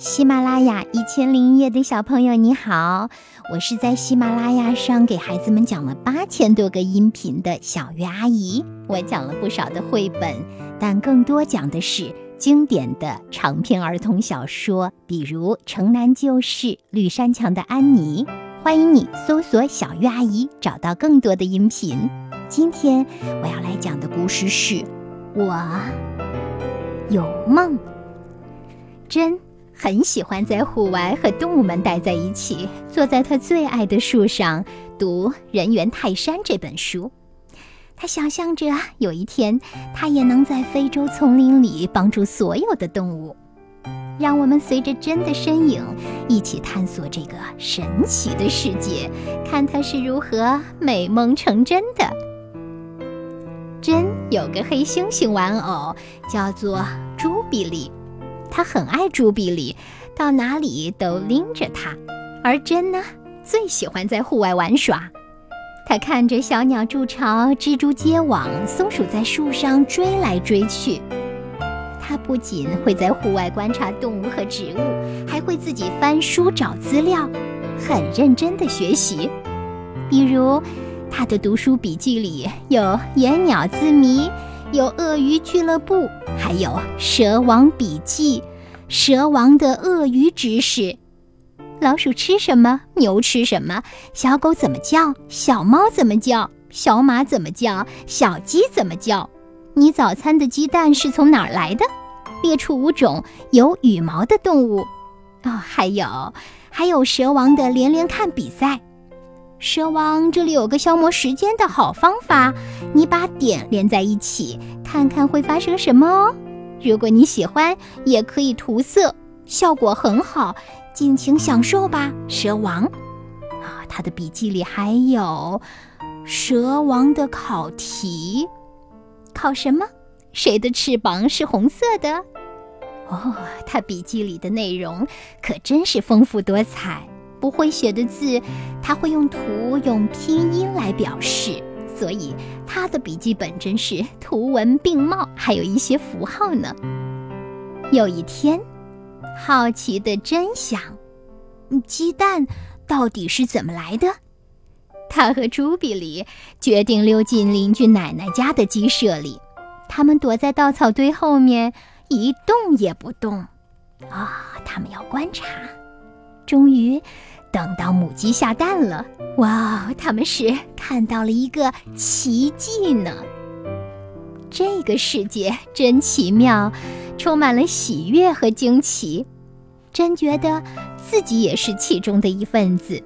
喜马拉雅一千零一夜的小朋友，你好！我是在喜马拉雅上给孩子们讲了八千多个音频的小鱼阿姨。我讲了不少的绘本，但更多讲的是经典的长篇儿童小说，比如《城南旧事》《绿山墙的安妮》。欢迎你搜索“小鱼阿姨”，找到更多的音频。今天我要来讲的故事是《我有梦》，真。很喜欢在户外和动物们待在一起，坐在他最爱的树上读《人猿泰山》这本书。他想象着有一天，他也能在非洲丛林里帮助所有的动物。让我们随着真的身影，一起探索这个神奇的世界，看他是如何美梦成真的。真有个黑猩猩玩偶，叫做朱比利。他很爱朱比利，到哪里都拎着它。而珍呢，最喜欢在户外玩耍。他看着小鸟筑巢，蜘蛛结网，松鼠在树上追来追去。他不仅会在户外观察动物和植物，还会自己翻书找资料，很认真地学习。比如，他的读书笔记里有《野鸟字谜》。有鳄鱼俱乐部，还有蛇王笔记，蛇王的鳄鱼知识。老鼠吃什么？牛吃什么？小狗怎么叫？小猫怎么叫？小马怎么叫？小鸡怎么叫？你早餐的鸡蛋是从哪儿来的？列出五种有羽毛的动物。哦，还有，还有蛇王的连连看比赛。蛇王，这里有个消磨时间的好方法，你把点连在一起，看看会发生什么哦。如果你喜欢，也可以涂色，效果很好，尽情享受吧，蛇王。啊，他的笔记里还有蛇王的考题，考什么？谁的翅膀是红色的？哦，他笔记里的内容可真是丰富多彩。不会写的字，他会用图用拼音来表示，所以他的笔记本真是图文并茂，还有一些符号呢。有一天，好奇的真想，鸡蛋到底是怎么来的？他和朱比里决定溜进邻居奶奶家的鸡舍里，他们躲在稻草堆后面，一动也不动。啊，他们要观察。终于，等到母鸡下蛋了！哇，他们是看到了一个奇迹呢。这个世界真奇妙，充满了喜悦和惊奇。真觉得自己也是其中的一份子。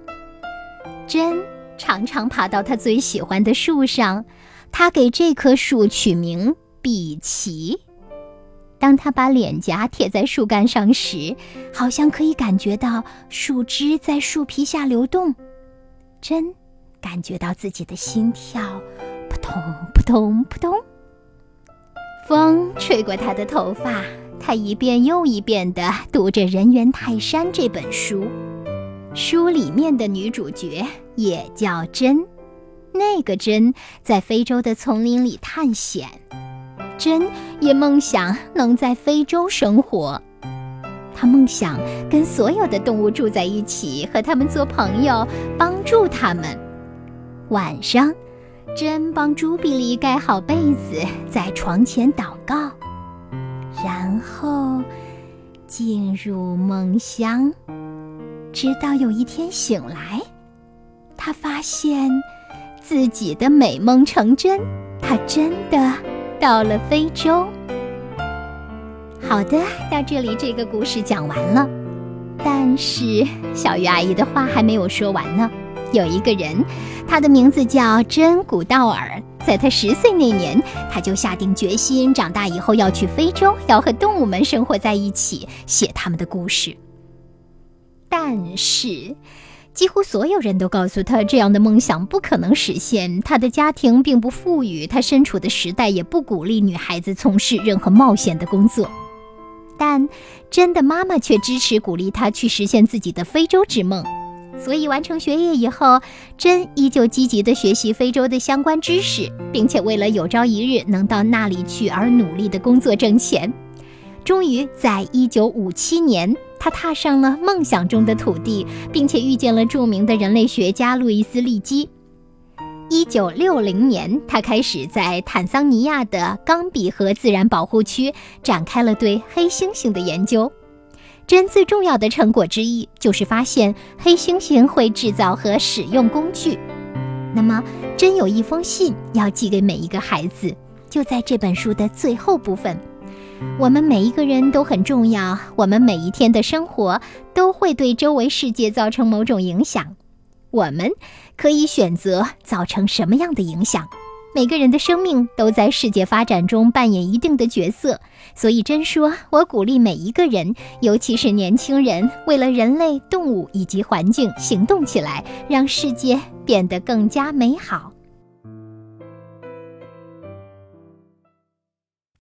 真常常爬到他最喜欢的树上，他给这棵树取名比奇。当他把脸颊贴在树干上时，好像可以感觉到树枝在树皮下流动。真感觉到自己的心跳，扑通扑通扑通。风吹过他的头发，他一遍又一遍地读着《人猿泰山》这本书。书里面的女主角也叫真，那个真在非洲的丛林里探险。真也梦想能在非洲生活，他梦想跟所有的动物住在一起，和他们做朋友，帮助他们。晚上，真帮朱比利盖好被子，在床前祷告，然后进入梦乡。直到有一天醒来，他发现自己的美梦成真，他真的。到了非洲。好的，到这里这个故事讲完了。但是小鱼阿姨的话还没有说完呢。有一个人，他的名字叫真古道尔。在他十岁那年，他就下定决心，长大以后要去非洲，要和动物们生活在一起，写他们的故事。但是。几乎所有人都告诉他，这样的梦想不可能实现。他的家庭并不富裕，他身处的时代也不鼓励女孩子从事任何冒险的工作。但真的妈妈却支持鼓励他去实现自己的非洲之梦。所以完成学业以后，真依旧积极地学习非洲的相关知识，并且为了有朝一日能到那里去而努力地工作挣钱。终于在一九五七年。他踏上了梦想中的土地，并且遇见了著名的人类学家路易斯·利基。一九六零年，他开始在坦桑尼亚的冈比河自然保护区展开了对黑猩猩的研究。真最重要的成果之一，就是发现黑猩猩会制造和使用工具。那么，真有一封信要寄给每一个孩子，就在这本书的最后部分。我们每一个人都很重要，我们每一天的生活都会对周围世界造成某种影响。我们可以选择造成什么样的影响？每个人的生命都在世界发展中扮演一定的角色，所以真说，我鼓励每一个人，尤其是年轻人，为了人类、动物以及环境行动起来，让世界变得更加美好。